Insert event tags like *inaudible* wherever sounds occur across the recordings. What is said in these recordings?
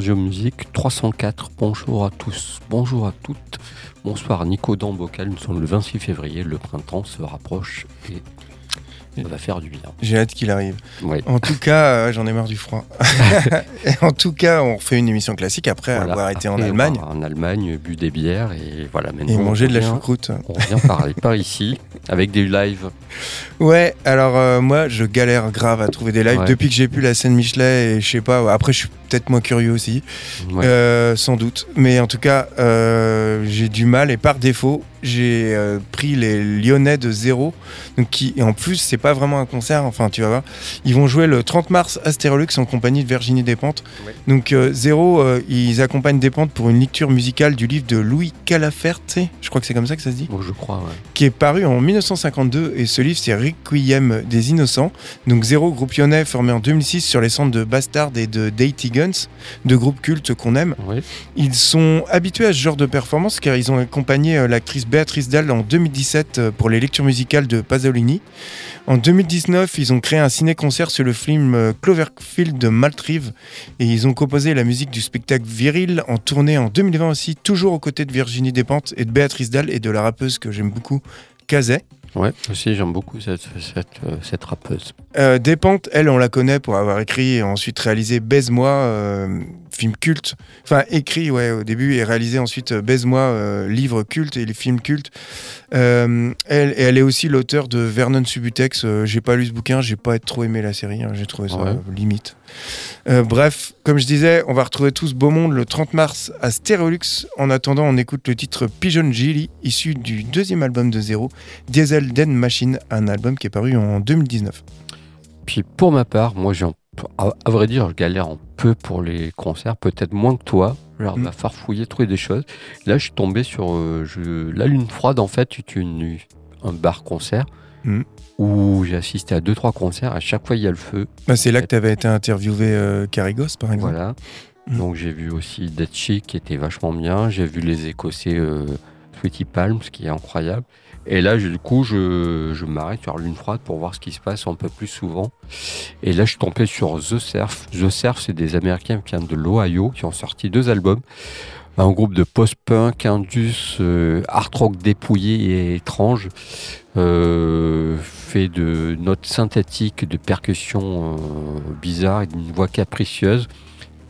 Your music 304. Bonjour à tous, bonjour à toutes. Bonsoir Nico Dambocal, nous sommes le 26 février, le printemps se rapproche et ça va faire du bien. J'ai hâte qu'il arrive. Oui. En tout cas, euh, j'en ai marre du froid. *laughs* Et en tout cas, on refait une émission classique après Voilà. avoir été en Allemagne En Allemagne, bu des bières et voilà. Maintenant, et manger de la choucroute. On revient parler par ici avec des lives. Ouais, alors euh, moi, je galère grave à trouver des lives Ouais. depuis que j'ai pu la scène Michelet et je sais pas. Après, je suis peut-être moins curieux aussi, Ouais. euh, sans doute. Mais en tout cas, j'ai du mal et par défaut, j'ai pris les Lyonnais de zéro. Donc qui, et en plus, c'est pas vraiment un concert. Enfin, tu vas voir. Ils vont jouer le 30 mars à Stérolux en compagnie de Virginie Despentes. Ouais. Donc euh, zéro, euh, ils accompagnent Despentes pour une lecture musicale du livre de Louis Calaferte. Je crois que c'est comme ça que ça se dit Bon, je crois, ouais. qui est paru en 1952 et ce livre c'est Requiem des Innocents. Donc Zéro, groupe lyonnais formé en 2006 sur les centres de Bastard et de Dainty Guns, deux groupes cultes qu'on aime. Ils sont habitués à ce genre de performance car ils ont accompagné euh, l'actrice Béatrice Dalle en 2017 euh, pour les lectures musicales de Pasolini. En 2019, ils ont créé un ciné-concert sur le film euh, Cloverfield de Maltrive. Et ils ont composé la musique du spectacle Viril en tournée en 2020 aussi, toujours aux côtés de Virginie Despentes et de Béatrice Dalle et de la rappeuse que j'aime beaucoup, Kazet. Ouais, aussi j'aime beaucoup cette, cette, euh, cette rappeuse. Euh, Despentes, elle, on la connaît pour avoir écrit et ensuite réalisé Baise-moi, euh, film culte. Enfin, écrit, ouais, au début, et réalisé ensuite euh, Baise-moi, euh, livre culte et les films cultes. Euh, elle, et elle est aussi l'auteur de Vernon Subutex. J'ai pas lu ce bouquin, j'ai pas trop aimé la série, hein, j'ai trouvé ça Ouais. limite. Euh, bref, comme je disais, on va retrouver tous Beau Monde le 30 mars à Stereolux. En attendant, on écoute le titre Pigeon Gilly, issu du deuxième album de Zéro, Diesel Den Machine, un album qui est paru en 2019. Puis pour ma part, moi, j'ai à, vrai dire, je galère un peu pour les concerts, peut-être moins que toi. Genre, Mm. va farfouiller, trouver des choses. Là, je suis tombé sur euh, je- La Lune Froide, en fait, est une, un bar-concert Mm. Où j'ai assisté à deux trois concerts. À chaque fois, il y a le feu. Bah, c'est là que tu avais été interviewé euh, Carigos, par exemple. Voilà. Mm. Donc, j'ai vu aussi Dead Chic, qui était vachement bien. J'ai vu les Écossais euh, Sweetie Palms, qui est incroyable. Et là, je- du coup, je, je m'arrête sur Lune Froide pour voir ce qui se passe un peu plus souvent. Et là, je suis tombé sur The Surf. The Surf, c'est des Américains qui viennent de l'Ohio, qui ont sorti deux albums. Un groupe de post-punk, indus, euh, art rock dépouillé et étrange, euh, fait de notes synthétiques, de percussions euh, bizarres et d'une voix capricieuse,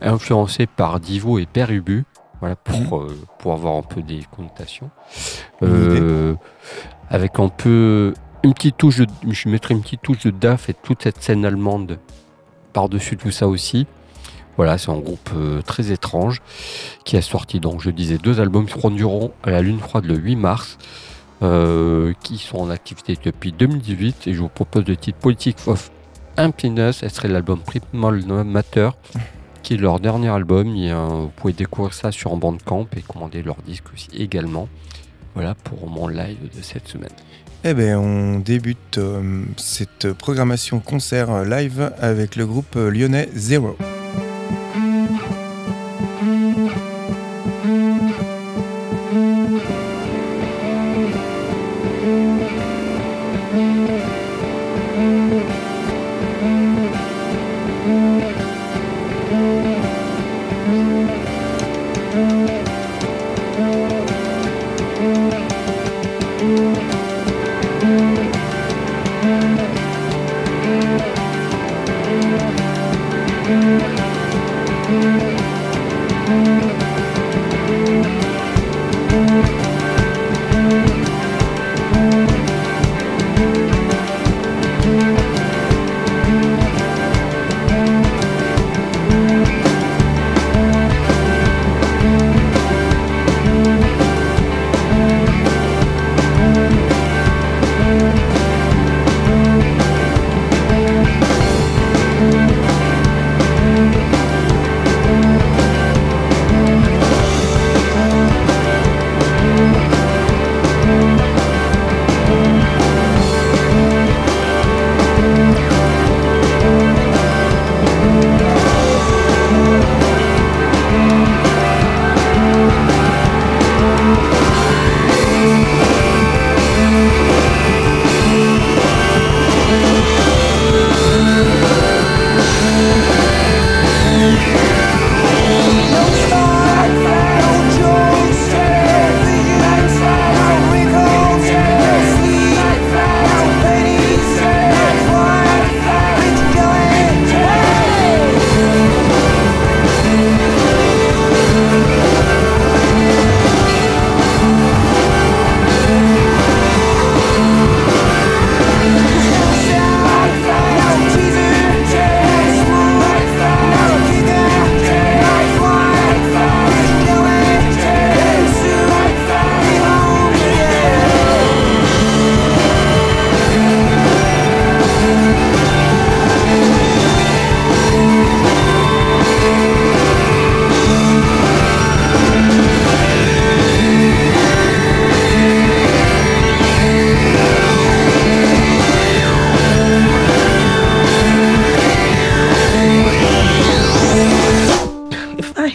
influencé par Divo et Père Ubu, voilà, pour, euh, pour avoir un peu des connotations. Avec un peu une petite touche de, je mettrais une petite touche de DAF et toute cette scène allemande par-dessus tout ça aussi. Voilà, c'est un groupe euh, très étrange qui a sorti, donc je disais, deux albums qui produiront à la Lune Froide le 8 mars, euh, qui sont en activité depuis 2018. Et je vous propose le titre Politic of Happiness. Ce serait l'album Primal Matter, qui est leur dernier album. Un- vous pouvez découvrir ça sur Bandcamp et commander leur disque aussi également. Voilà pour mon live de cette semaine. Eh ben, on débute euh, cette programmation concert live avec le groupe lyonnais Zero.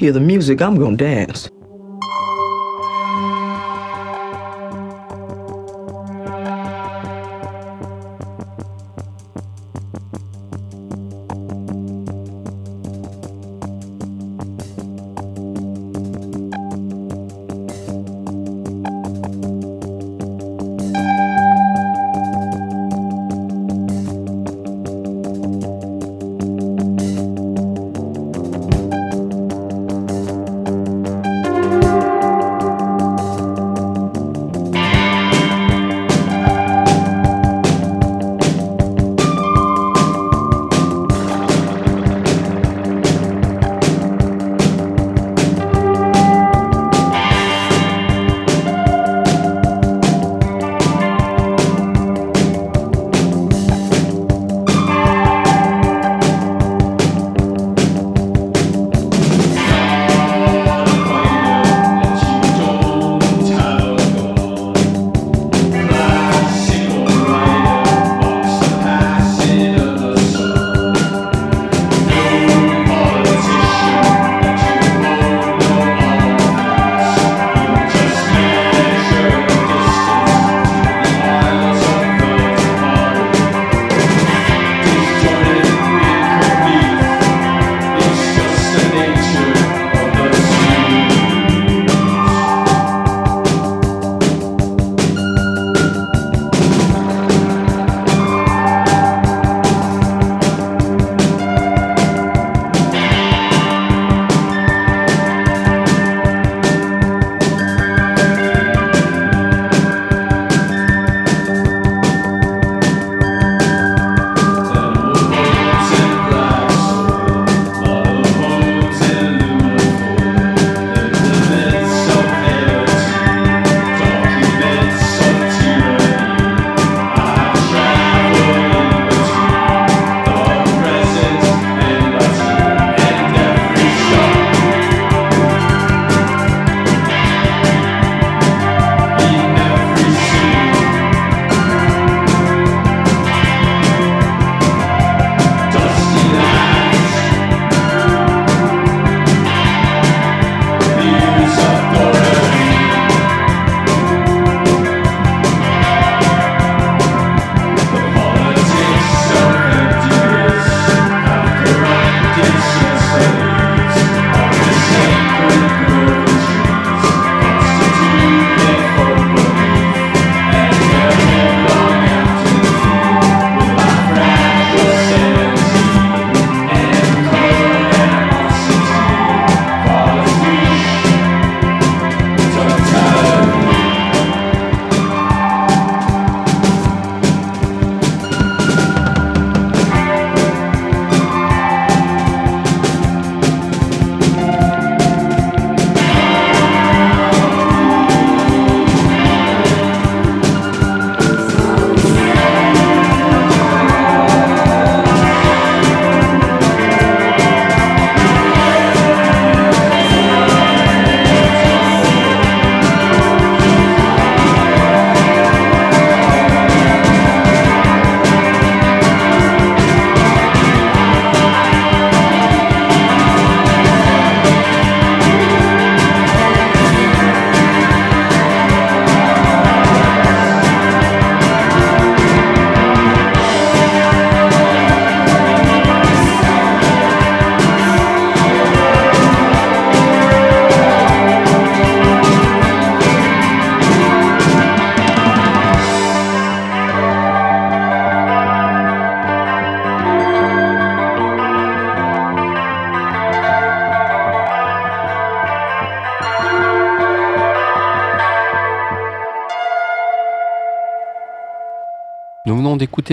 Hear the music, I'm gonna dance.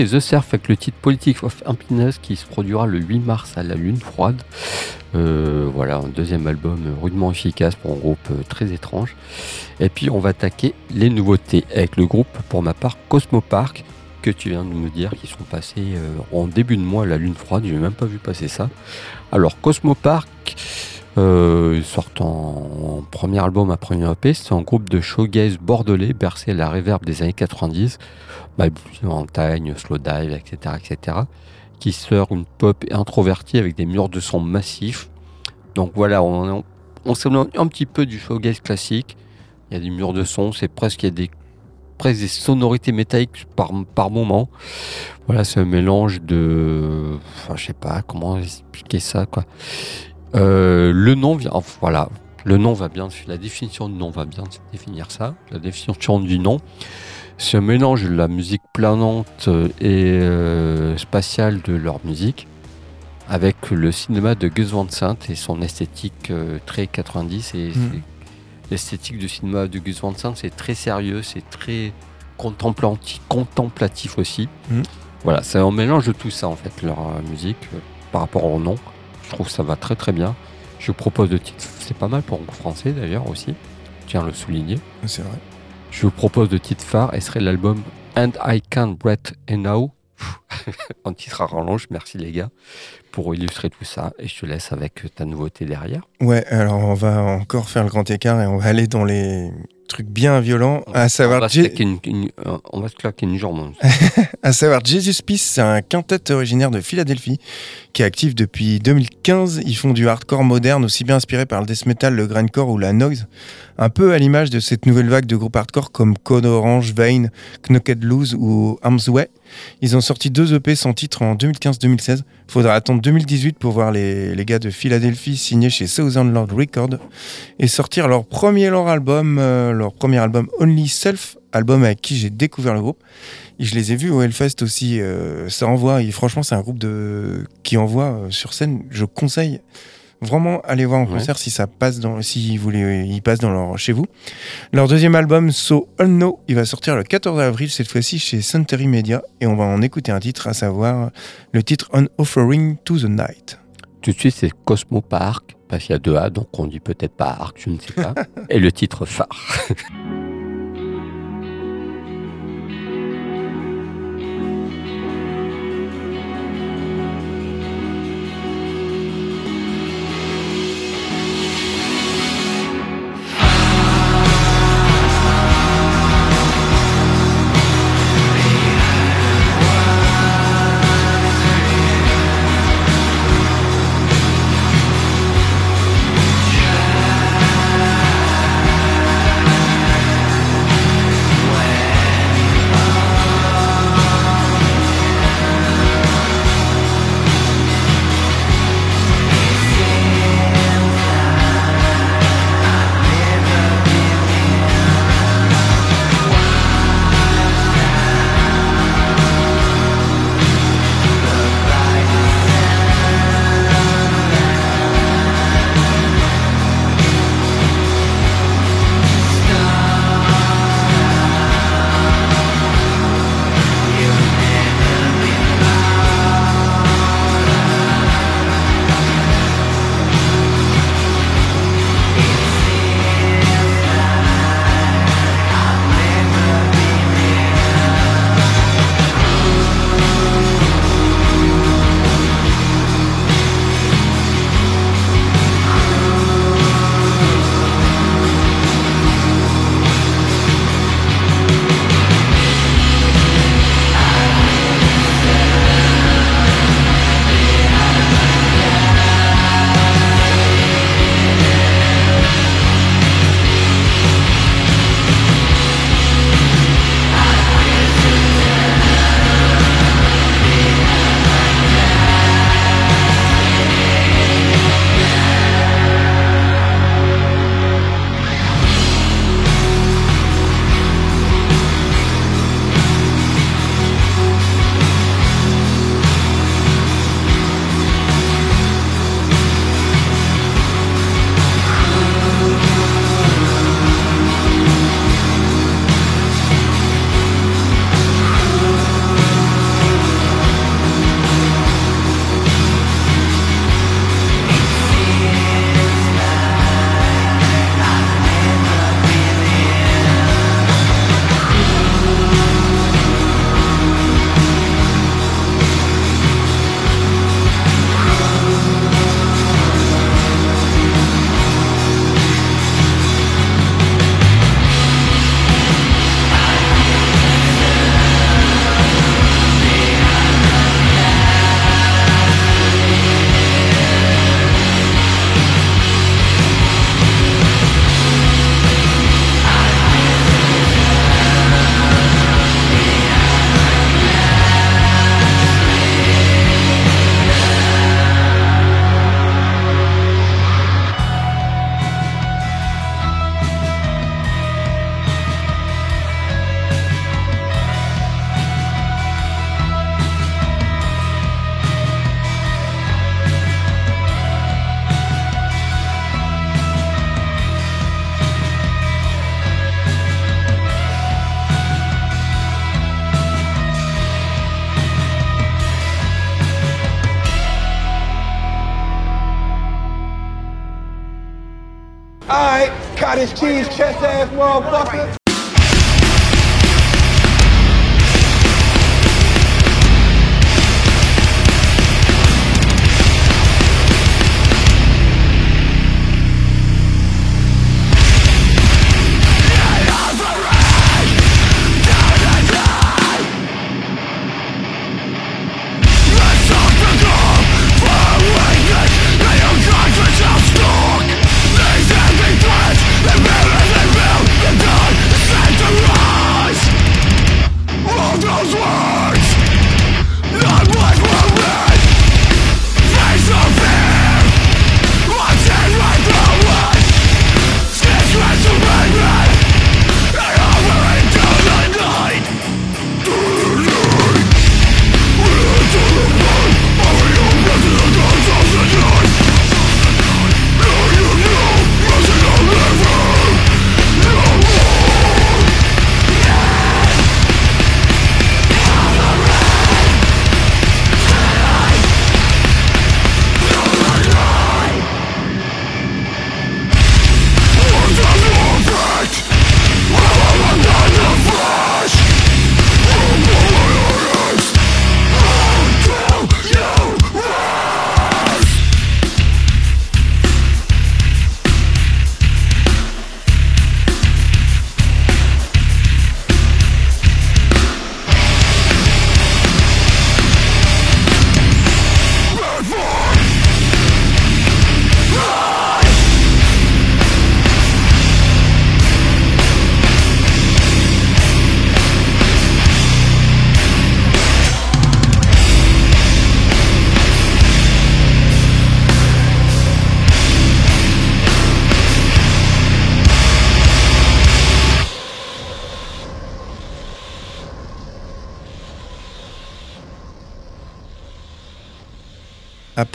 The Surf avec le titre Politics of Happiness qui se produira le 8 mars à la Lune Froide. Euh, voilà, un deuxième album rudement efficace pour un groupe euh, très étrange. Et puis on va attaquer les nouveautés avec le groupe, pour ma part, Cosmo Park, que tu viens de nous dire, qui sont passés euh, en début de mois à la Lune Froide. Je n'ai même pas vu passer ça. Alors Cosmo Park. ils sortent en, premier album à premier EP. C'est un groupe de showgaze bordelais bercé à la réverb des années 90 montagne, slow dive, etc., etc., qui sort une pop introvertie avec des murs de son massifs. Donc voilà, on, on un petit peu du shoegaze classique. Il y a des murs de son, c'est presque, il y a des, des sonorités métalliques par, moment. Voilà, c'est un mélange de. Enfin, je sais pas comment expliquer ça, quoi. Euh, le nom vient. enfin, voilà, le nom va bien. La définition du nom va bien définir ça. La définition du nom. C'est un mélange de la musique planante et euh, spatiale de leur musique avec le cinéma de Gus Van Sant et son esthétique euh, très 90 et Mm. l'esthétique du cinéma de Gus Van Sant c'est très sérieux, c'est très contemplatif, contemplatif aussi. Mm. Voilà, c'est un mélange de tout ça en fait leur euh, musique euh, par rapport au nom. Je trouve que ça va très très bien. Je propose de titres, c'est pas mal pour un français d'ailleurs aussi. Je tiens à le souligner. C'est vrai. Je vous propose de titre phare et serait l'album And I Can't Breathe Now. *laughs* en titre à rallonge, merci les gars pour illustrer tout ça. Et je te laisse avec ta nouveauté derrière. Ouais, alors on va encore faire le grand écart et on va aller dans les trucs bien violents, à on, savoir, va se Je- claquer une, une- euh, on va se claquer une jambe. *laughs* à savoir Jesus Peace, c'est un quintet originaire de Philadelphie qui est actif depuis 2015. Ils font du hardcore moderne, aussi bien inspiré par le death metal, le grindcore ou la noise, un peu à l'image de cette nouvelle vague de groupes hardcore comme Code Orange, Vane, Knocked Loose ou Arms Way. Ils ont sorti deux EP sans titre en 2015-2016. Faudra attendre 2018 pour voir les, les gars de Philadelphie signés chez Southern Lord Records et sortir leur premier leur album, euh, leur premier album Only Self, album avec qui j'ai découvert le groupe. Et je les ai vus au Hellfest aussi. euh, ça envoie. Et franchement, c'est un groupe de qui envoie euh, sur scène. Je conseille vraiment aller voir en Ouais. concert si ça passe dans, si vous voulez, il passe dans leur chez vous. Leur deuxième album, So Unknown, il va sortir le 14 avril cette fois-ci chez Century Media et on va en écouter un titre, à savoir le titre On Offering to the Night. Tout de suite, c'est Cosmo Park, parce qu'il y a deux A, donc on dit peut-être pas Arc, je ne sais pas. *laughs* et le titre phare. *laughs* cottage cheese, chest ass motherfucker.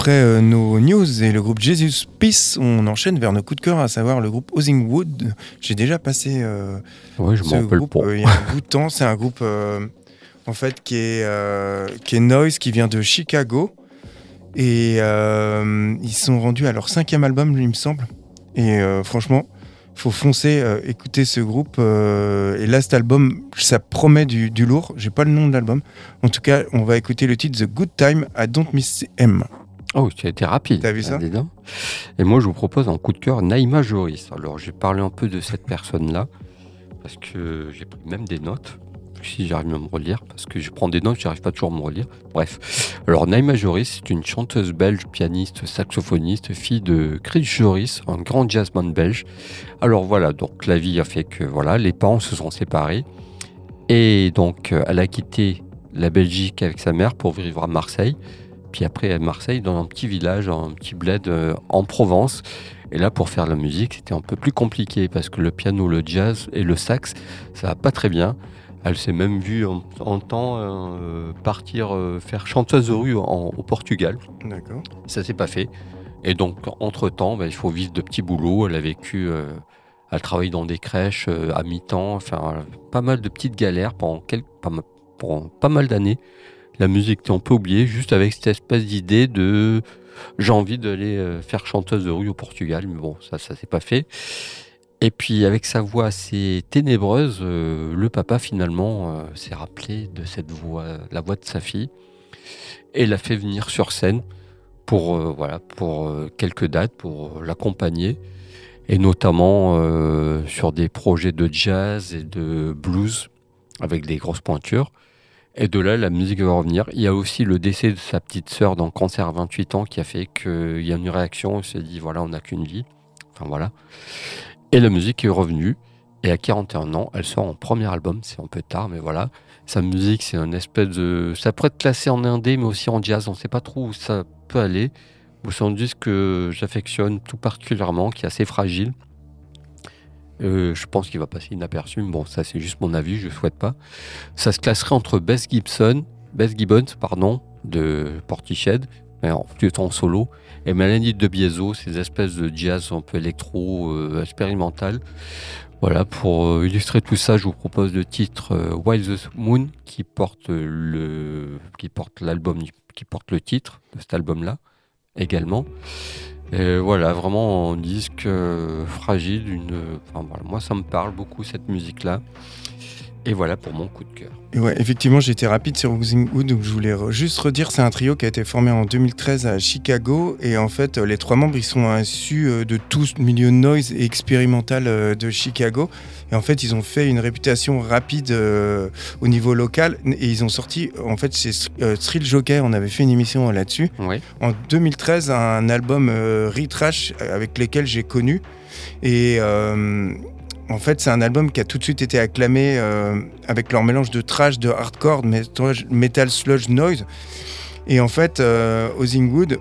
Après euh, nos news et le groupe Jesus Peace, on enchaîne vers nos coups de cœur, à savoir le groupe Wood. J'ai déjà passé euh, Ouais, je ce groupe euh, il y a un bout de temps. C'est un groupe euh, en fait qui est, qui est noise, qui vient de Chicago. Et ils sont rendus à leur cinquième album, il me semble. Et franchement, faut foncer, euh, écouter ce groupe. euh, et là, cet album, ça promet du, du lourd. J'ai pas le nom de l'album. En tout cas, on va écouter le titre The Good Time I Don't Miss M. Oh, tu as été rapide. T'as vu ça Ah, donc. Et moi, je vous propose en coup de cœur Naïma Joris. Alors, j'ai parlé un peu de cette personne-là, parce que j'ai pris même des notes, si j'arrive à me relire, parce que je prends des notes, j'arrive pas toujours à me relire. Bref. Alors, Naïma Joris, c'est une chanteuse belge, pianiste, saxophoniste, fille de Chris Joris, un grand jazzman belge. Alors voilà, donc la vie a fait que voilà, les parents se sont séparés. Et donc, euh, elle a quitté la Belgique avec sa mère pour vivre à Marseille. Puis après à Marseille, dans un petit village, un petit bled euh, en Provence. Et là, pour faire la musique, c'était un peu plus compliqué parce que le piano, le jazz et le sax, ça va pas très bien. Elle s'est même vue en, en temps euh, partir euh, faire chanteuse de rue en- au Portugal. D'accord. Ça s'est pas fait. Et donc, entre-temps, bah, il faut vivre de petits boulots. Elle a vécu, euh, elle travaille dans des crèches à mi-temps, enfin, pas mal de petites galères pas, pendant pas mal d'années. La musique était un peu oubliée, juste avec cette espèce d'idée de j'ai envie d'aller euh, faire chanteuse de rue au Portugal, mais bon, ça, ça s'est pas fait. Et puis, avec sa voix assez ténébreuse, euh, le papa finalement euh, s'est rappelé de cette voix, la voix de sa fille, et l'a fait venir sur scène pour, voilà, pour quelques dates, pour l'accompagner, et notamment sur des projets de jazz et de blues avec des grosses pointures. Et de là, la musique va revenir. Il y a aussi le décès de sa petite sœur dans Cancer à 28 ans qui a fait qu'il y a une réaction. On s'est dit, voilà, on n'a qu'une vie. Enfin voilà. Et la musique est revenue. Et à 41 ans, elle sort en premier album. C'est un peu tard, mais voilà. Sa musique, c'est un espèce de. Ça pourrait être classé en indé, mais aussi en jazz. On ne sait pas trop où ça peut aller. C'est un disque que j'affectionne tout particulièrement, qui est assez fragile. Euh, je pense qu'il va passer inaperçu, mais bon, ça c'est juste mon avis, je ne souhaite pas. Ça se classerait entre Bess Gibson, Bess Gibbons, pardon, de Portiched, en en solo, et Mélanie de Biezo, ces espèces de jazz un peu électro, euh, expérimental. Voilà, pour euh, illustrer tout ça, je vous propose le titre Wild the Moon qui porte le titre de cet album-là également. Et voilà, vraiment un disque euh, fragile. Une, enfin, moi, ça me parle beaucoup cette musique-là. Et voilà pour mon coup de cœur. Et ouais, effectivement, j'étais rapide sur Oozing Wood, donc je voulais re- juste redire, c'est un trio qui a été formé en 2013 à Chicago, et en fait, euh, les trois membres, ils sont issus euh, de tout ce milieu noise et expérimental euh, de Chicago, et en fait, ils ont fait une réputation rapide euh, au niveau local, et ils ont sorti, en fait, chez euh, Thrill Joker, on avait fait une émission là-dessus, en 2013 un album euh, Retrash avec lesquels j'ai connu. Et en fait c'est un album qui a tout de suite été acclamé euh, avec leur mélange de trash, de hardcore, de metal, sludge noise. Et en fait euh, Ozzingwood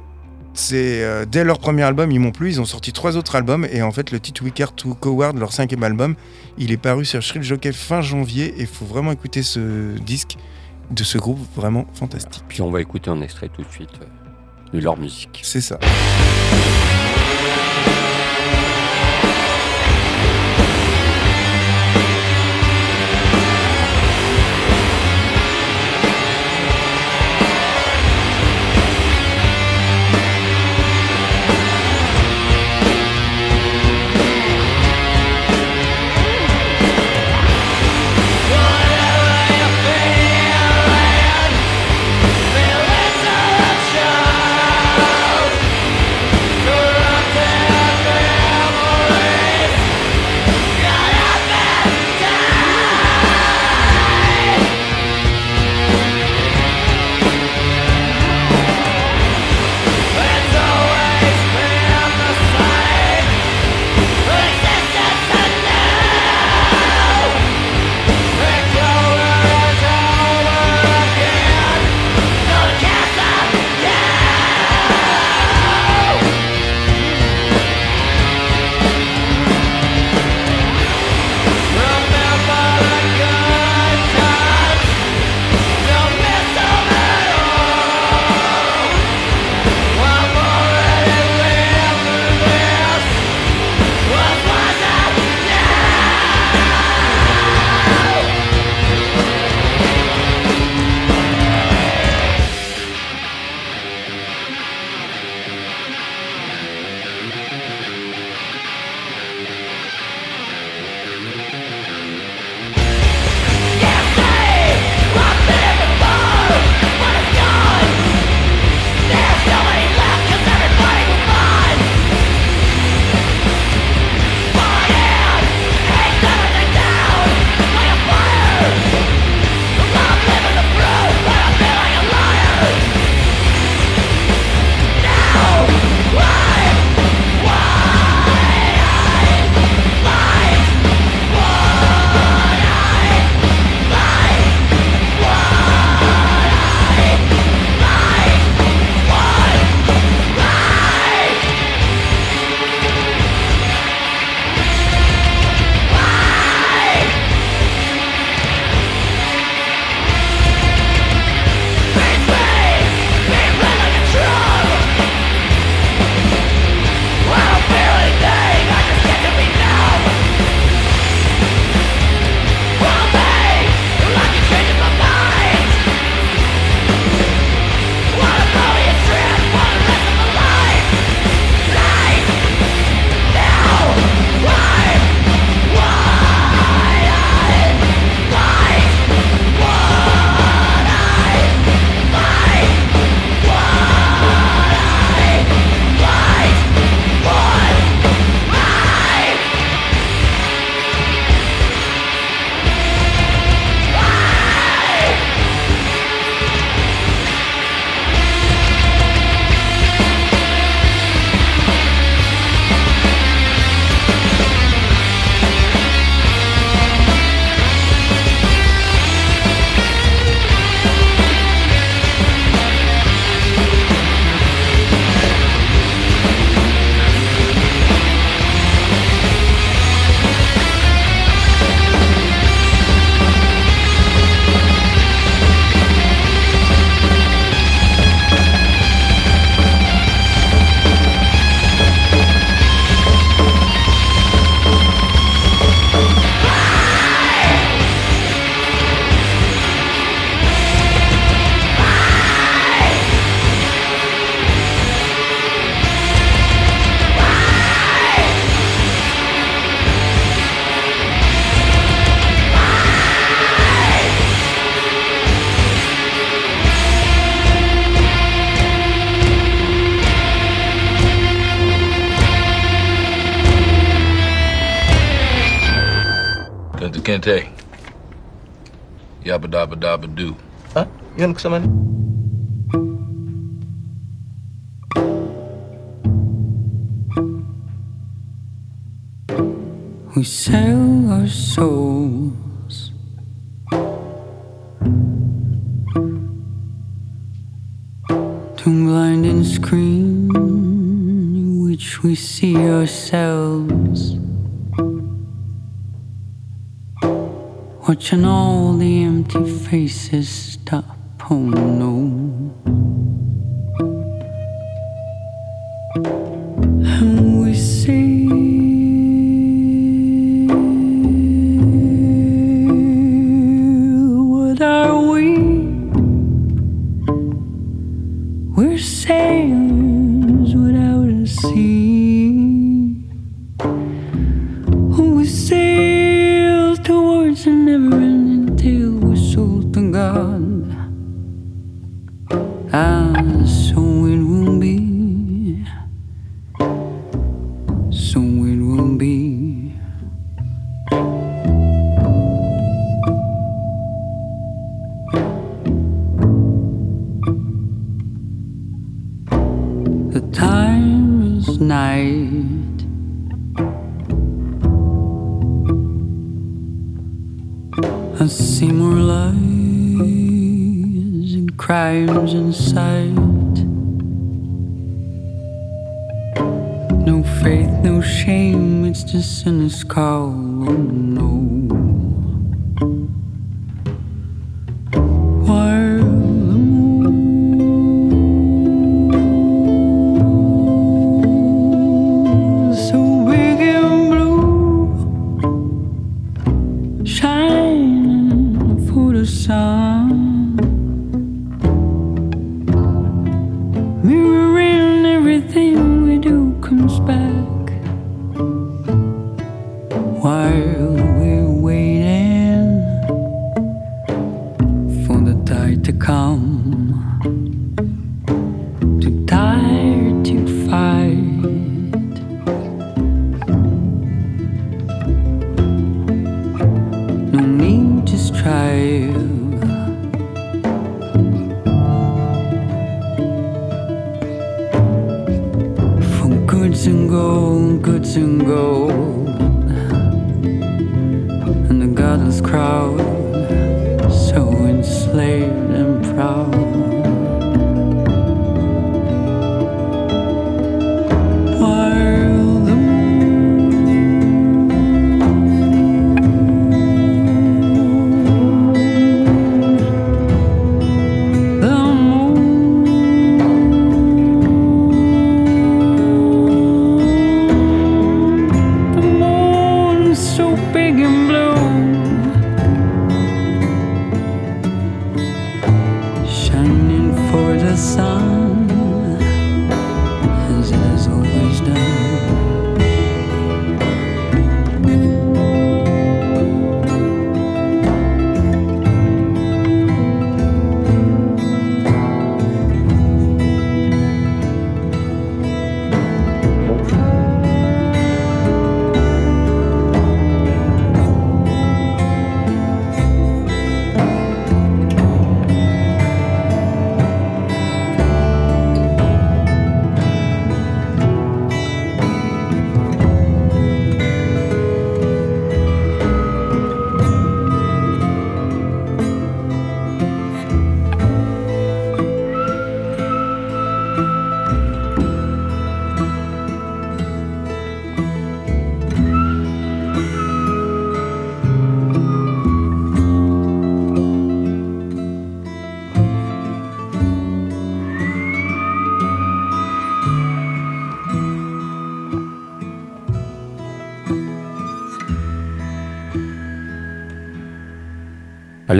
c'est euh, dès leur premier album ils m'ont plu ils ont sorti trois autres albums et en fait le titre We Care to Coward leur cinquième album il est paru sur Shrill Jockey fin janvier et il faut vraiment écouter ce disque de ce groupe vraiment fantastique. Puis on va écouter un extrait tout de suite euh, de leur musique. c'est ça Ah, man. We sell our souls. To a blinding screen in which we see ourselves. Watching all the empty faces stop, oh no. Sun,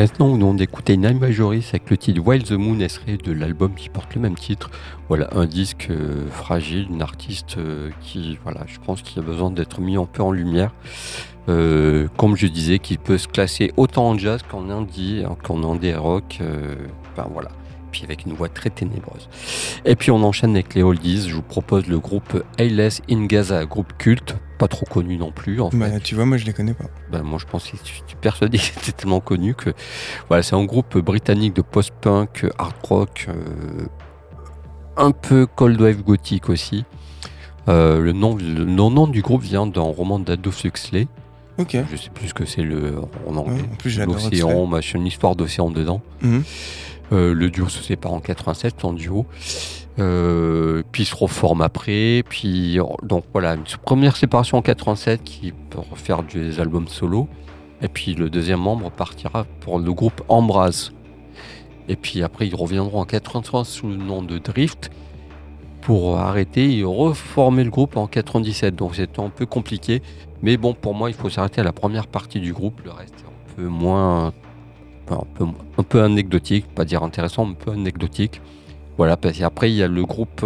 l'instant, nous venons d'écouter Nine Majoris avec le titre While the Moon extrait de l'album qui porte le même titre. Voilà, un disque euh, fragile, une artiste euh, qui, voilà, je pense qu'il a besoin d'être mis un peu en lumière. Euh, comme je disais, qui peut se classer autant en jazz qu'en indie, hein, qu'en indie rock. Enfin voilà. Puis avec une voix très ténébreuse. Et puis on enchaîne avec les oldies. Je vous propose le groupe Ayles in Gaza, groupe culte, pas trop connu non plus. En fait. Bah, tu vois, moi je les connais pas. Ben, moi, je pensais, je suis persuadé que c'était tellement connu que. Voilà, c'est un groupe britannique de post-punk, hard rock, euh, un peu cold wave gothique aussi. Euh, le, nom, le nom du groupe vient d'un roman d'Adolf Huxley. Ok. Je sais plus ce que c'est le, en anglais. Ouais, en plus, L'océan, une histoire d'océan dedans. Mhm. Euh, le duo se sépare en 87 en duo. Euh, puis se reforme après. Puis donc voilà, une première séparation en 87 qui peut refaire des albums solo. Et puis le deuxième membre partira pour le groupe Embrase. Et puis après ils reviendront en 83 sous le nom de Drift pour arrêter et reformer le groupe en 97. Donc c'était un peu compliqué. Mais bon, pour moi, il faut s'arrêter à la première partie du groupe. Le reste est un peu moins. Un peu, un peu anecdotique, pas dire intéressant, mais un peu anecdotique. Voilà, parce qu'après, il y a le groupe,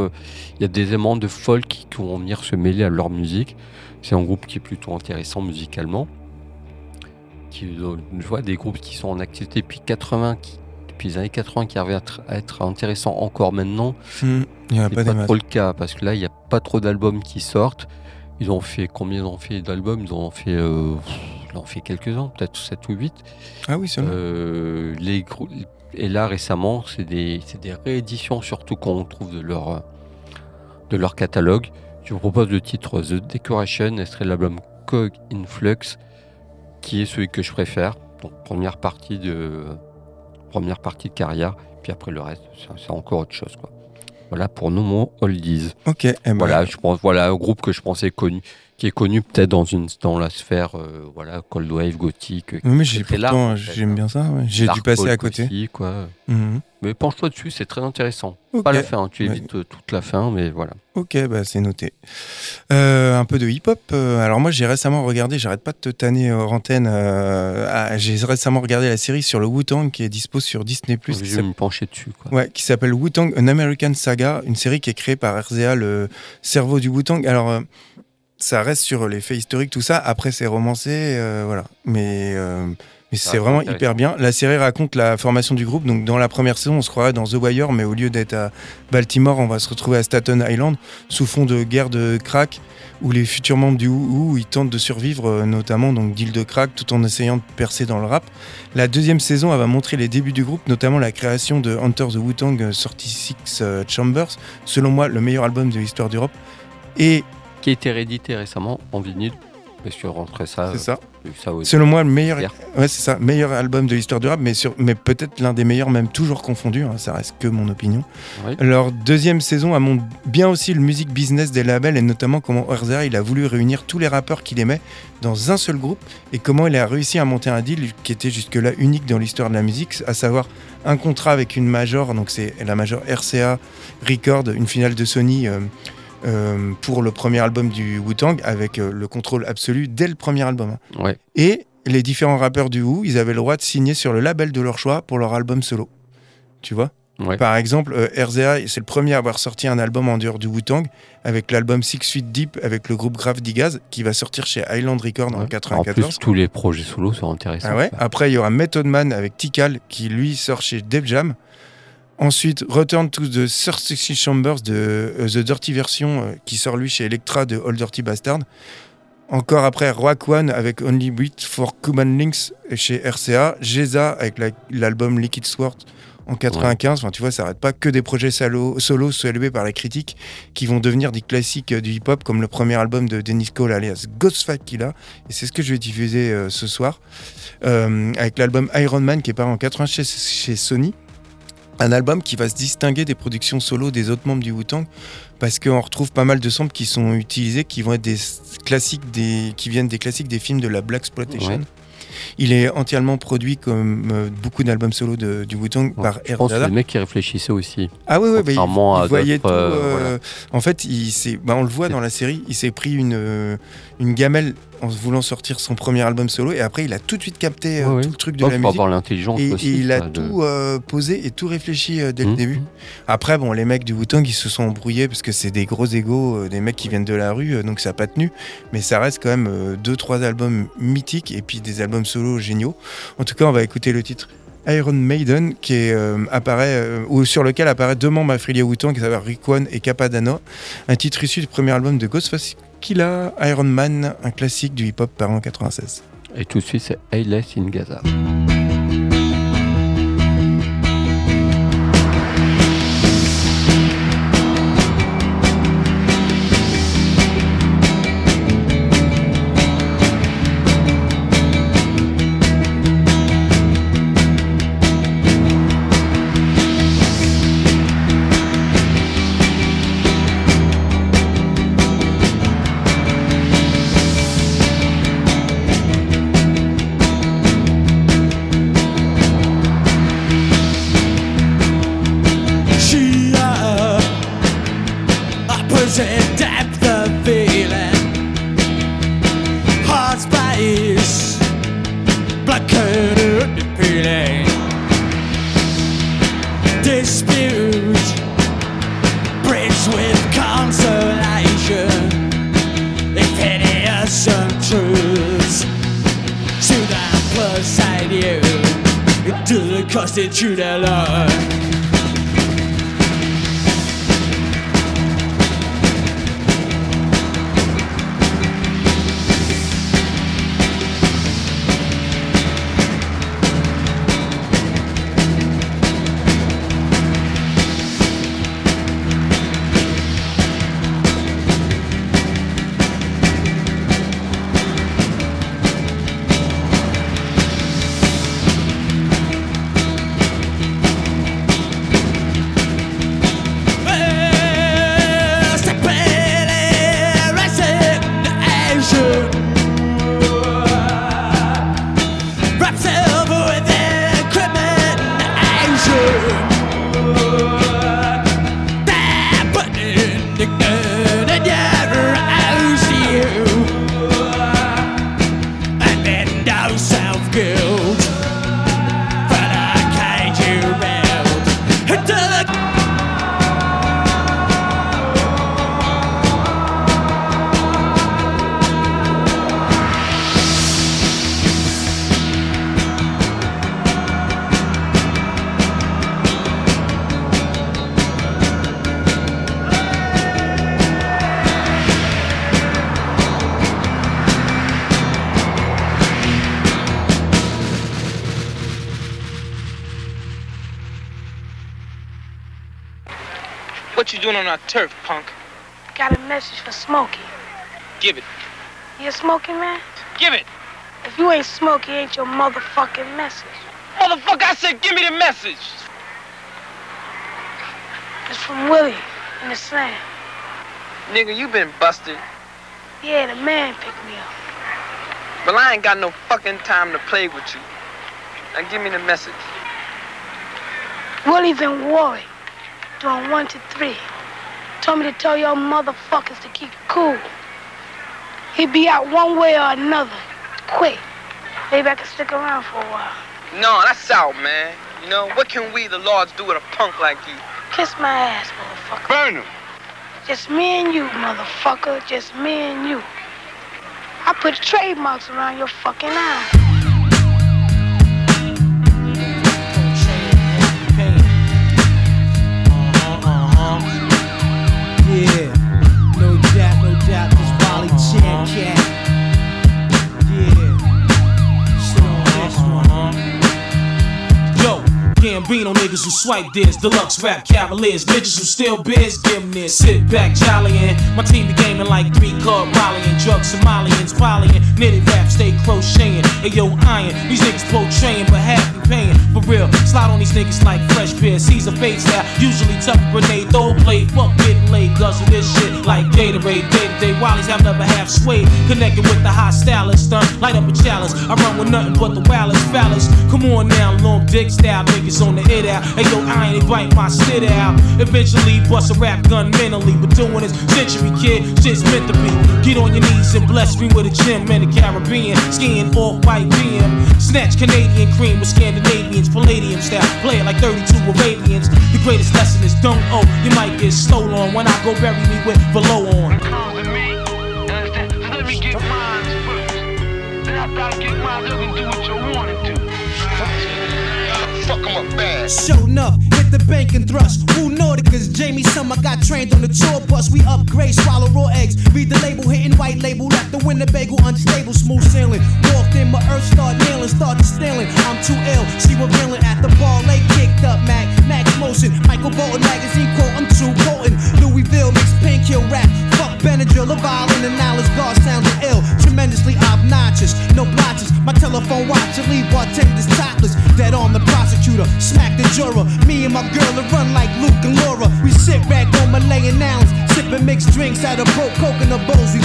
il y a des éléments de folk qui, qui vont venir se mêler à leur musique. C'est un groupe qui est plutôt intéressant musicalement. Qui, euh, je vois des groupes qui sont en activité depuis 80, qui, depuis les années 80, qui arrivent à être, à être intéressants encore maintenant. Mhm. Il y en a pas pas, trop le cas parce que là, il n'y a pas trop d'albums qui sortent. Ils ont fait combien ils ont fait d'albums? Ils ont fait, euh, ils en ont fait quelques-uns, peut-être 7 ou 8. Ah oui, seulement. Euh, les et là récemment, c'est des, c'est des rééditions surtout qu'on trouve de leur, de leur catalogue. Je vous propose le titre The Decoration, extrait de l'album Cog in Flux, qui est celui que je préfère. Donc première partie de, première partie de carrière, puis après le reste, c'est- c'est encore autre chose. Quoi. Voilà pour nous mon oldies. Ok. eh ben, Voilà, je pense, voilà un groupe que je pensais connu, qui est connu peut-être dans une dans la sphère, euh, voilà, cold wave, gothique. Oui, mais j'ai j'aime hein. bien ça. ouais. J'ai dû passer à côté. aussi, quoi. Mhm. Mais penche-toi dessus, c'est très intéressant. Pas la fin, hein, tu évites euh, toute la fin, mais voilà. Ok, bah c'est noté. Euh, un peu de hip-hop. alors moi, j'ai récemment regardé, j'arrête pas de te tanner hors antenne. euh, ah, j'ai récemment regardé la série sur le Wu-Tang qui est dispo sur Disney+. je qui vais me pencher dessus, quoi. Ouais, qui s'appelle Wu-Tang, An American Saga, une série qui est créée par RZA, le cerveau du Wu-Tang. Alors, euh, ça reste sur les faits historiques, tout ça. Après, c'est romancé, euh, voilà. Mais, euh, mais c'est reste vraiment hyper bien. La série raconte la formation du groupe. Donc, dans la première saison, on se croirait dans The Wire, mais au lieu d'être à Baltimore, on va se retrouver à Staten Island, sous fond de guerre de crack, où les futurs membres du Wu ils tentent de survivre, euh, notamment donc deal de crack, tout en essayant de percer dans le rap. La deuxième saison, elle va montrer les débuts du groupe, notamment la création de Hunter the Wu-Tang euh, 36 euh, Chambers, selon moi le meilleur album de l'histoire d'Europe. Et Qui a été réédité récemment en vinyle, que rentrer ça, c'est ça, euh, ça aussi. selon moi le meilleur, ouais c'est ça, meilleur album de l'histoire du rap, mais, sur- mais peut-être l'un des meilleurs, même toujours confondu. hein, ça reste que mon opinion. Ouais. Leur deuxième saison montre bien aussi le music business des labels et notamment comment RZA il a voulu réunir tous les rappeurs qu'il aimait dans un seul groupe et comment il a réussi à monter un deal qui était jusque-là unique dans l'histoire de la musique, à savoir un contrat avec une major, donc c'est la major RCA Record, une finale de Sony euh, euh, pour le premier album du Wu-Tang avec euh, le contrôle absolu dès le premier album. hein. Ouais. Et les différents rappeurs du Wu, ils avaient le droit de signer sur le label de leur choix pour leur album solo. Tu vois? Ouais. par exemple, euh, RZA, c'est le premier à avoir sorti un album en dehors du Wu-Tang, avec l'album Six Feet Deep avec le groupe Grave Digaz, qui va sortir chez Island Records en Ouais. En 94. plus, tous les projets solo sont intéressants. Ah. Après, il y aura Method Man avec Tikal, qui lui sort chez Def Jam. Ensuite, Return to the 36 Chambers de euh, The Dirty Version, euh, qui sort lui chez Electra de Old Dirty Bastard. Encore après, Rock One avec Only Beat for Cuban Links chez RCA. Geza avec la- l'album Liquid Sword en 95. Enfin, tu vois, ça n'arrête pas que des projets solo, solo salués par la critique qui vont devenir des classiques euh, du hip-hop, comme le premier album de Dennis Cole alias Ghostface Killa. Et c'est ce que je vais diffuser ce soir. Avec l'album Iron Man qui est paru en 80 chez, chez Sony. Un album qui va se distinguer des productions solo des autres membres du Wu-Tang parce qu'on retrouve pas mal de samples qui sont utilisés, qui vont être des classiques, des, qui viennent des classiques des films de la Black Exploitation. Ouais. Il est entièrement produit comme euh, beaucoup d'albums solo de- du Wu-Tang Ouais. par Je pense que RZA. c'est le mec qui réfléchissait aussi. Ah oui, oui, bah, il, il voyait tout. euh, euh, voilà. En fait, il bah, on le voit dans la série, il s'est pris une, euh, une gamelle en voulant sortir son premier album solo et après il a tout de suite capté euh, Ouais, tout le truc de Il la musique. avoir l'intelligence Et, il a de- tout euh, posé et tout réfléchi euh, dès le Mhm. début. Après, bon, les mecs du Wu-Tang, ils se sont embrouillés parce que c'est des gros égaux, des mecs qui viennent de la rue, donc ça n'a pas tenu. Mais ça reste quand même deux, trois albums mythiques et puis des albums solo géniaux. En tout cas, on va écouter le titre Iron Maiden, qui est, euh, apparaît, euh, ou sur lequel apparaît deux membres affiliés au Wu-Tang qui s'appellent Rick One et Capadano. Un titre issu du premier album de Ghostface Killah, Iron Man, un classique du hip-hop par an 96. Et tout de suite, c'est Ayles in Gaza. The doing on our turf, punk? Got a message for Smokey. Give it. You a Smokey man? Give it. If you ain't Smokey, ain't your motherfucking message. Motherfucker, I said give me the message. It's from Willie in the slam. Nigga, you been busted. Yeah, the man picked me up. But I ain't got no fucking time to play with you. Now give me the message. Willie's in Warwick, doing one to three. Told me to tell y'all motherfuckers to keep cool. He'd be out one way or another, quick. Maybe I can stick around for a while. No, that's out, man. You know, what can we, the lords, do with a punk like you? Kiss my ass, motherfucker. Burn him. Just me and you, motherfucker. Just me and you. I put trademarks around your fucking eye. Gambino niggas who swipe this, deluxe rap cavaliers, bitches who still biz, give 'em this. Sit back, jollying. My team be gaming like three card rallying, drugs Somalians, polying, knitted rap, stay crocheting. Hey yo, iron, these niggas portraying, but be paying. For real, slide on these niggas like fresh beer, Caesar fade style. Usually tough grenade, throw play, fuck getting laid, guzzle this shit like Gatorade. Day to day, Wallies have never half swayed. Connected with the hot stylist, stunt, light up a chalice. I run with nothing but the wildest phallus. Come on now, long dick style niggas on the hit out. Hey yo, I ain't bite my shit out. Eventually bust a rap gun mentally, but doing this century kid, shit's meant to be. Get on your knees and bless me with a gym in the Caribbean. Skiing off white BM. Snatch Canadian cream with Scandinavians, Palladium style. Play it like 32 Arabians. The greatest lesson is don't owe. You might get stolen when I go bury me with below on. Let me get mine do what you want to do. Fuck 'em up bad. Show enough, hit the bank and thrust. Who Nauticus, Jamie Summer got trained on the tour bus. We upgrade, swallow raw eggs. Read the label, hitting white label. Left the Winnebago unstable, smooth sailing. Walked in, my earth start nailing, started stealing. I'm too ill, she revealing coke, in the bowls.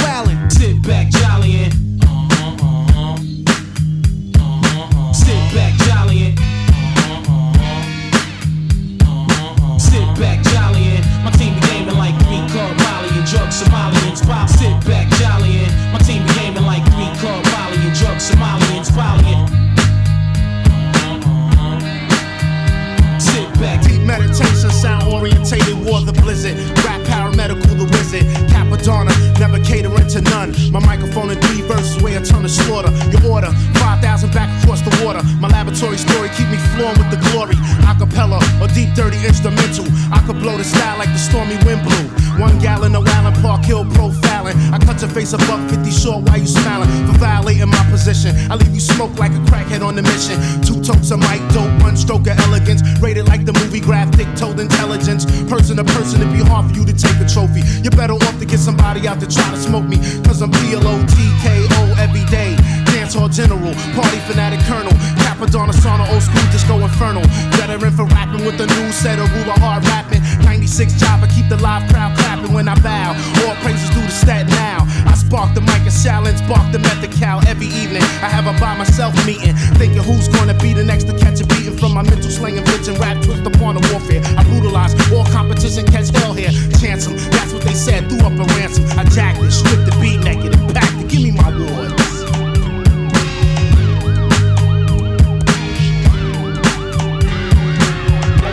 All competition, catch hell here. Chance 'em, that's what they said, threw up a ransom. I jacked it, stripped the beat naked, and packed it. Give me my.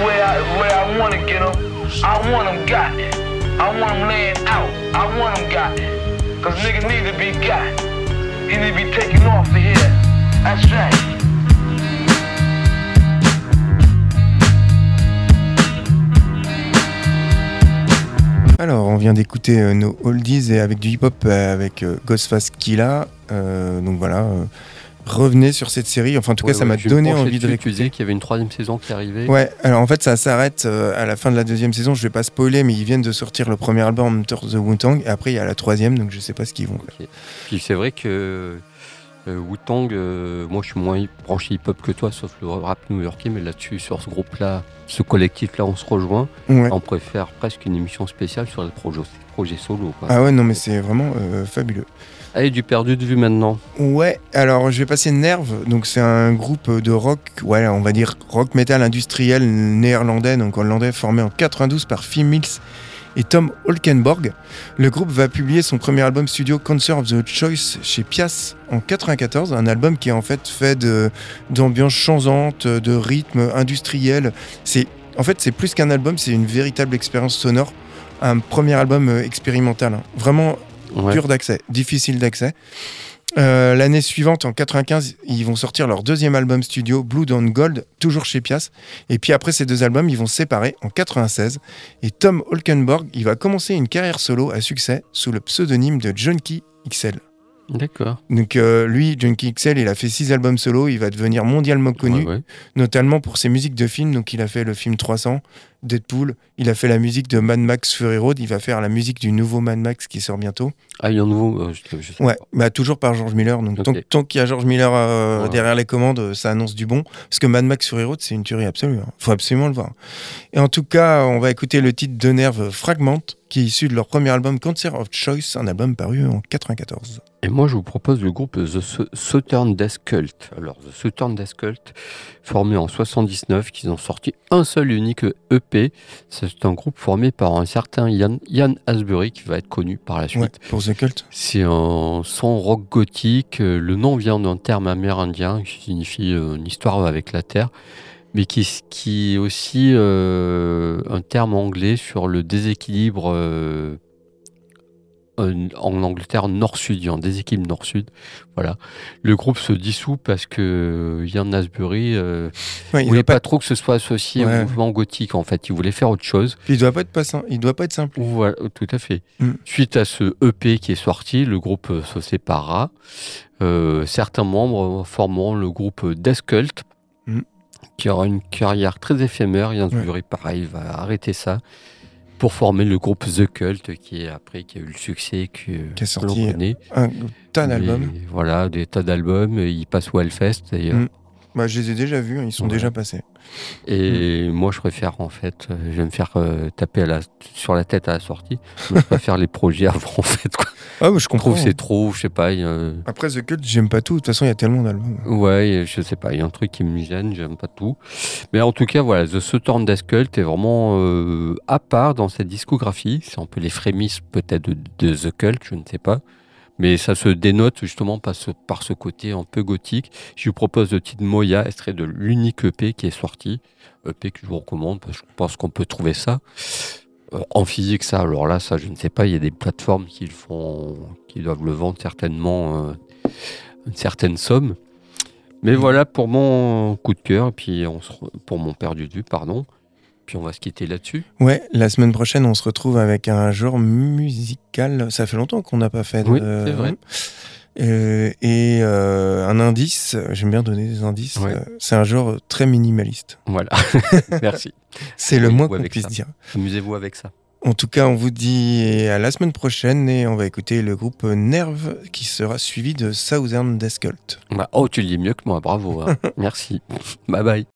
Where I, them, want them got. I want them laying out. I want them got. Cause niggas need to be got. He need to be taken off of here. That's right. Alors, on vient d'écouter euh, nos oldies et avec du hip-hop euh, avec euh, Ghostface Killa. Donc voilà, revenez sur cette série. Enfin, en tout Ouais, cas, ça m'a donné envie de. Tu l'écouter. disais qu'il y avait une troisième saison qui arrivait. Ouais, alors en fait, ça s'arrête à la fin de la deuxième saison. Je vais pas spoiler, mais ils viennent de sortir le premier album Hunter the Wu-Tang. Et après, il y a la troisième, donc je sais pas ce qu'ils vont faire. Puis c'est vrai que euh, Wu-Tang, euh, moi je suis moins branché hip-hop que toi, sauf le rap new-yorkais, mais là-dessus, sur ce groupe-là, ce collectif-là, on se rejoint. Ouais. On préfère presque une émission spéciale sur les projets, projets solo. Quoi. Ah ouais, non, mais c'est vraiment euh, fabuleux. Allez, du perdu de vue maintenant. Ouais, alors je vais passer Nerve. Donc c'est un groupe de rock, ouais, on va dire rock metal industriel néerlandais, donc hollandais, formé en 92 par Phil Mills et Tom Holkenborg. Le groupe va publier son premier album studio Concert of the Choice chez Pias en 94, un album qui est en fait fait d'ambiance changeante, de rythme industriel. C'est en fait c'est plus qu'un album, c'est une véritable expérience sonore, un premier album euh, expérimental, hein. vraiment Ouais. dur d'accès, difficile d'accès. Euh, L'année suivante, en 95, ils vont sortir leur deuxième album studio, Blood on Gold, toujours chez Pias. Et puis après ces deux albums, ils vont se séparer en 96. Et Tom Holkenborg, il va commencer une carrière solo à succès sous le pseudonyme de Junkie XL. D'accord. Donc euh, lui, Junkie XL, il a fait six albums solo, il va devenir mondialement connu, Ouais, ouais. notamment pour ses musiques de films. Donc il a fait le film 300, Deadpool, il a fait la musique de Mad Max Fury Road, il va faire la musique du nouveau Mad Max qui sort bientôt. Ah, il y a un nouveau. euh, je, je sais Ouais, bah toujours par George Miller. Donc tant, qu'il y a George Miller euh, derrière les commandes, euh, ça annonce du bon. Parce que Mad Max Fury Road, c'est une tuerie absolue. Il faut absolument le voir. Et en tout cas, on va écouter le titre de Nerve Fragment, qui est issu de leur premier album Concert of Choice, un album paru en 94. Et moi, je vous propose le groupe The Southern Death Cult. Alors, The Southern Death Cult, formé en 79, qu'ils ont sorti un seul unique EP. C'est un groupe formé par un certain Ian, Ian Asbury, qui va être connu par la suite. Ouais, pour The Cult. C'est un son rock gothique. Euh, Le nom vient d'un terme amérindien qui signifie euh, une histoire avec la terre, mais qui, qui est aussi euh, un terme anglais sur le déséquilibre euh, en Angleterre nord-sud, il y a des équipes nord-sud. Voilà. Le groupe se dissout parce que Ian Asbury euh, Ouais, il voulait pas, pas- trop que ce soit associé Ouais. au mouvement gothique. En fait, il voulait faire autre chose. Puis il doit pas être pas sim- il doit pas être simple. Voilà, tout à fait. Mm. Suite à ce EP qui est sorti, le groupe euh, se séparera. Euh, certains membres formeront le groupe Death Cult, Mm. qui aura une carrière très éphémère. Ian Asbury, pareil, va arrêter ça pour former le groupe The Cult, qui est après qui a eu le succès que, Qui a l'on sorti connaît. un tas d'albums. Voilà, des tas d'albums. Il passe au Hellfest d'ailleurs. Mm. Bah, je les ai déjà vus, hein, ils sont Ouais. déjà passés. Et moi, je préfère en fait, euh, je vais me faire euh, taper à la, sur la tête à la sortie. Mais je préfère *laughs* les projets avant en fait. Quoi. Ah, mais je Je comprends. trouve que c'est trop, je sais pas. a- Après The Cult, j'aime pas tout. De toute façon, il y a tellement d'albums. Ouais, je sais pas, il y a un truc qui me gêne, j'aime pas tout. Mais en tout cas, voilà, The Southern Death Cult est vraiment euh, à part dans cette discographie. C'est un peu les frémisses peut-être de, de The Cult, je ne sais pas. Mais ça se dénote justement par ce, côté un peu gothique. Je vous propose le titre Moya, extrait de l'unique EP qui est sorti. EP que je vous recommande, parce que je pense qu'on peut trouver ça. Euh, en physique, ça, alors là, ça, je ne sais pas, il y a des plateformes qui font, qui doivent le vendre certainement euh, une certaine somme. Mais voilà pour mon coup de cœur, puis on se pour mon perdu de vue, pardon. Puis on va se quitter là-dessus. Ouais, la semaine prochaine, on se retrouve avec un genre musical. Ça fait longtemps qu'on n'a pas fait. de- Oui, c'est vrai. Euh, et euh, un indice, j'aime bien donner des indices. Ouais. euh, C'est un genre très minimaliste. Voilà, *laughs* merci. C'est le moins qu'on puisse ça. dire. Amusez-vous avec ça. En tout cas, on vous dit à la semaine prochaine et on va écouter le groupe Nerve qui sera suivi de Southern Death Cult. Bah, oh, tu le dis mieux que moi, bravo. hein. *laughs* merci. Bye bye.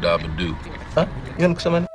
Dabba Doo. Huh? You gonna?